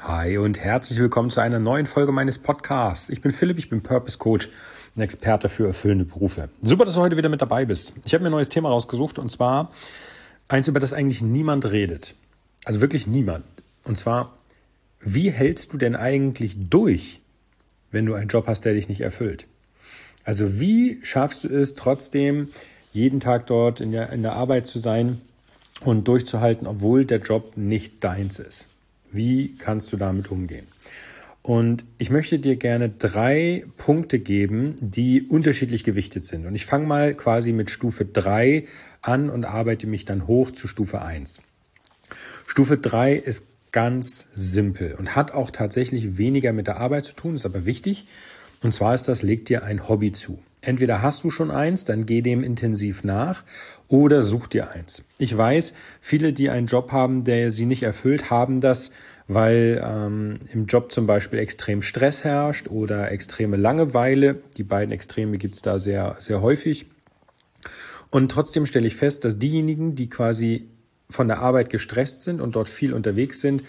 Hi und herzlich willkommen zu einer neuen Folge meines Podcasts. Ich bin Philipp, ich bin Purpose Coach, ein Experte für erfüllende Berufe. Super, dass du heute wieder mit dabei bist. Ich habe mir ein neues Thema rausgesucht und zwar eins, über das eigentlich niemand redet. Also wirklich niemand. Und zwar, wie hältst du denn eigentlich durch, wenn du einen Job hast, der dich nicht erfüllt? Also wie schaffst du es trotzdem, jeden Tag dort in der, in der Arbeit zu sein und durchzuhalten, obwohl der Job nicht deins ist? Wie kannst du damit umgehen? Und ich möchte dir gerne drei Punkte geben, die unterschiedlich gewichtet sind. Und ich fange mal quasi mit Stufe drei an und arbeite mich dann hoch zu Stufe eins. Stufe drei ist ganz simpel und hat auch tatsächlich weniger mit der Arbeit zu tun, ist aber wichtig. Und zwar ist das, leg dir ein Hobby zu. Entweder hast du schon eins, dann geh dem intensiv nach oder such dir eins. Ich weiß, viele, die einen Job haben, der sie nicht erfüllt, haben das, weil ähm, im Job zum Beispiel extrem Stress herrscht oder extreme Langeweile. Die beiden Extreme gibt's da sehr, sehr häufig. Und trotzdem stelle ich fest, dass diejenigen, die quasi von der Arbeit gestresst sind und dort viel unterwegs sind,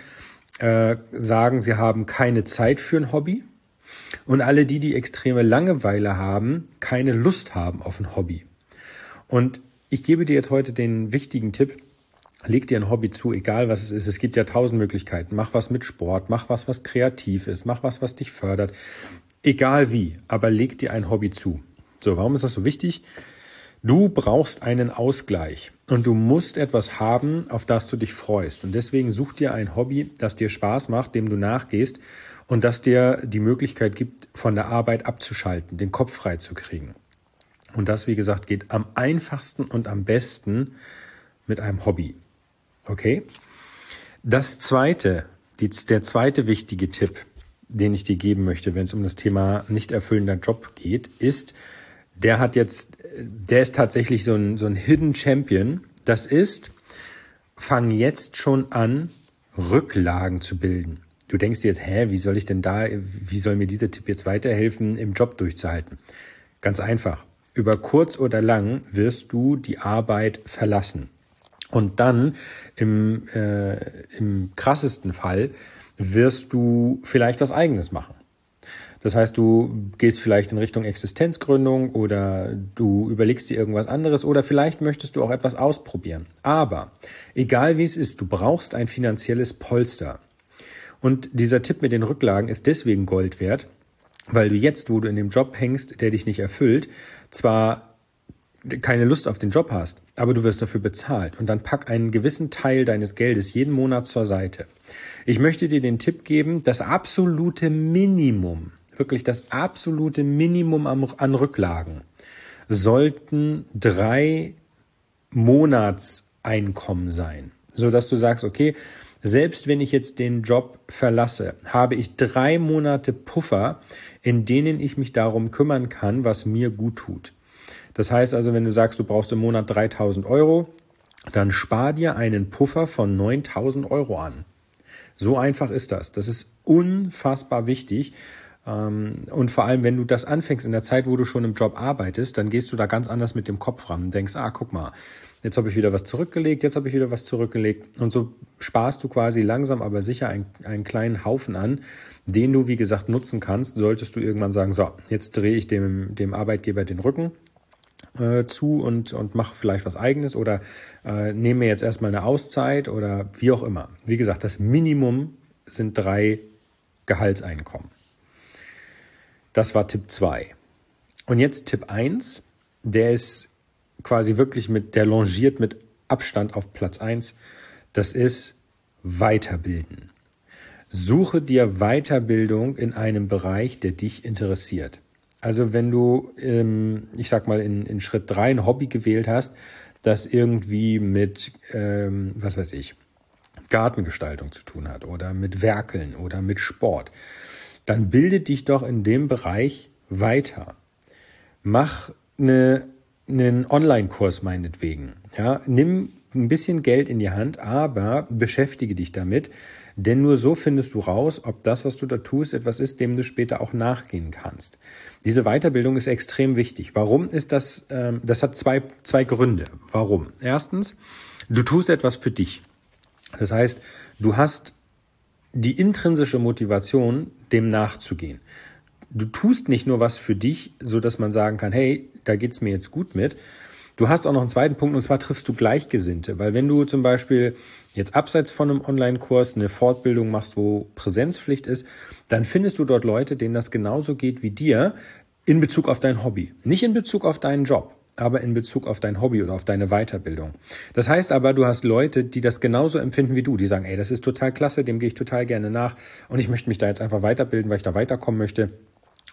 äh, sagen, sie haben keine Zeit für ein Hobby und alle die, die extreme Langeweile haben, keine Lust haben auf ein Hobby. Und ich gebe dir jetzt heute den wichtigen Tipp, leg dir ein Hobby zu, egal was es ist. Es gibt ja tausend Möglichkeiten. Mach was mit Sport, mach was, was kreativ ist, mach was, was dich fördert. Egal wie, aber leg dir ein Hobby zu. So, warum ist das so wichtig? Du brauchst einen Ausgleich und du musst etwas haben, auf das du dich freust. Und deswegen such dir ein Hobby, das dir Spaß macht, dem du nachgehst und das dir die Möglichkeit gibt, von der Arbeit abzuschalten, den Kopf frei zu kriegen. Und das, wie gesagt, geht am einfachsten und am besten mit einem Hobby. Okay? Das zweite, die, der zweite wichtige Tipp, den ich dir geben möchte, wenn es um das Thema nicht erfüllender Job geht, ist, der hat jetzt, der ist tatsächlich so ein, so ein Hidden Champion. Das ist, fang jetzt schon an, Rücklagen zu bilden. Du denkst dir jetzt, hä, wie soll ich denn da, wie soll mir dieser Tipp jetzt weiterhelfen, im Job durchzuhalten? Ganz einfach. Über kurz oder lang wirst du die Arbeit verlassen. Und dann im, äh, im krassesten Fall wirst du vielleicht was eigenes machen. Das heißt, du gehst vielleicht in Richtung Existenzgründung oder du überlegst dir irgendwas anderes oder vielleicht möchtest du auch etwas ausprobieren. Aber egal wie es ist, du brauchst ein finanzielles Polster. Und dieser Tipp mit den Rücklagen ist deswegen Gold wert, weil du jetzt, wo du in dem Job hängst, der dich nicht erfüllt, zwar keine Lust auf den Job hast, aber du wirst dafür bezahlt und dann pack einen gewissen Teil deines Geldes jeden Monat zur Seite. Ich möchte dir den Tipp geben, das absolute Minimum, wirklich das absolute Minimum an Rücklagen sollten drei Monatseinkommen sein, so dass du sagst, okay, selbst wenn ich jetzt den Job verlasse, habe ich drei Monate Puffer, in denen ich mich darum kümmern kann, was mir gut tut. Das heißt also, wenn du sagst, du brauchst im Monat 3000 Euro, dann spar dir einen Puffer von 9000 Euro an. So einfach ist das. Das ist unfassbar wichtig. Ähm, und vor allem, wenn du das anfängst in der Zeit, wo du schon im Job arbeitest, dann gehst du da ganz anders mit dem Kopf ran und denkst, ah, guck mal, jetzt habe ich wieder was zurückgelegt, jetzt habe ich wieder was zurückgelegt. Und so sparst du quasi langsam, aber sicher einen, einen kleinen Haufen an, den du, wie gesagt, nutzen kannst, solltest du irgendwann sagen, so, jetzt drehe ich dem, dem Arbeitgeber den Rücken äh, zu und, und mach vielleicht was eigenes oder äh, nehme mir jetzt erstmal eine Auszeit oder wie auch immer. Wie gesagt, das Minimum sind drei Gehaltseinkommen. Das war Tipp 2. Und jetzt Tipp 1, der ist quasi wirklich mit, der longiert mit Abstand auf Platz eins. Das ist Weiterbilden. Suche dir Weiterbildung in einem Bereich, der dich interessiert. Also wenn du, ähm, ich sag mal, in, in Schritt drei ein Hobby gewählt hast, das irgendwie mit, ähm, was weiß ich, Gartengestaltung zu tun hat oder mit Werkeln oder mit Sport, dann bilde dich doch in dem Bereich weiter. Mach eine einen Online-Kurs meinetwegen. Ja, nimm ein bisschen Geld in die Hand, aber beschäftige dich damit, denn nur so findest du raus, ob das, was du da tust, etwas ist, dem du später auch nachgehen kannst. Diese Weiterbildung ist extrem wichtig. Warum ist das? Ähm, das hat zwei zwei Gründe. Warum? Erstens, du tust etwas für dich. Das heißt, du hast die intrinsische Motivation, dem nachzugehen. Du tust nicht nur was für dich, so dass man sagen kann, hey, da geht's mir jetzt gut mit. Du hast auch noch einen zweiten Punkt und zwar triffst du Gleichgesinnte, weil wenn du zum Beispiel jetzt abseits von einem Online-Kurs eine Fortbildung machst, wo Präsenzpflicht ist, dann findest du dort Leute, denen das genauso geht wie dir in Bezug auf dein Hobby, nicht in Bezug auf deinen Job aber in Bezug auf dein Hobby oder auf deine Weiterbildung. Das heißt aber, du hast Leute, die das genauso empfinden wie du, die sagen, ey, das ist total klasse, dem gehe ich total gerne nach und ich möchte mich da jetzt einfach weiterbilden, weil ich da weiterkommen möchte.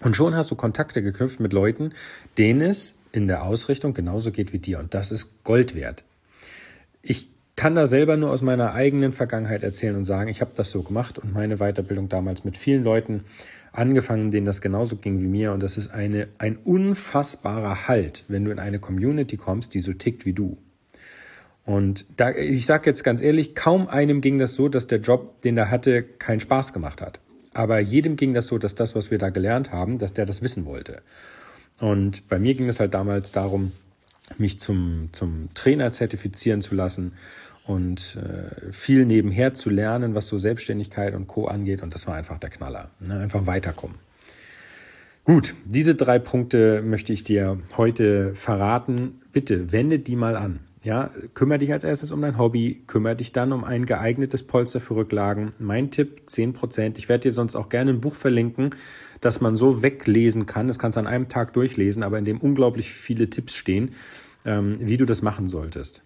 Und schon hast du Kontakte geknüpft mit Leuten, denen es in der Ausrichtung genauso geht wie dir. Und das ist Gold wert. Ich kann da selber nur aus meiner eigenen Vergangenheit erzählen und sagen, ich habe das so gemacht und meine Weiterbildung damals mit vielen Leuten angefangen, denen das genauso ging wie mir. Und das ist eine, ein unfassbarer Halt, wenn du in eine Community kommst, die so tickt wie du. Und da, ich sage jetzt ganz ehrlich, kaum einem ging das so, dass der Job, den er hatte, keinen Spaß gemacht hat. Aber jedem ging das so, dass das, was wir da gelernt haben, dass der das wissen wollte. Und bei mir ging es halt damals darum, mich zum, zum Trainer zertifizieren zu lassen und äh, viel nebenher zu lernen, was so Selbstständigkeit und Co. angeht. Und das war einfach der Knaller. Ne? Einfach weiterkommen. Gut, diese drei Punkte möchte ich dir heute verraten. Bitte wende die mal an. Ja, kümmere dich als erstes um dein Hobby, kümmere dich dann um ein geeignetes Polster für Rücklagen. Mein Tipp, 10%. Ich werde dir sonst auch gerne ein Buch verlinken, das man so weglesen kann. Das kannst du an einem Tag durchlesen, aber in dem unglaublich viele Tipps stehen, ähm, wie du das machen solltest.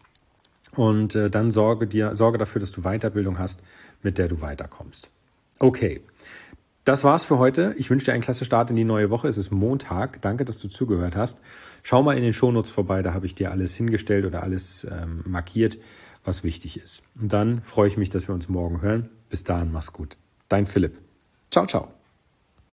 Und äh, dann sorge dir, sorge dafür, dass du Weiterbildung hast, mit der du weiterkommst. Okay. Das war's für heute. Ich wünsche dir einen klasse Start in die neue Woche. Es ist Montag. Danke, dass du zugehört hast. Schau mal in den Shownotes vorbei, da habe ich dir alles hingestellt oder alles ähm, markiert, was wichtig ist. Und dann freue ich mich, dass wir uns morgen hören. Bis dahin, mach's gut. Dein Philipp. Ciao, ciao.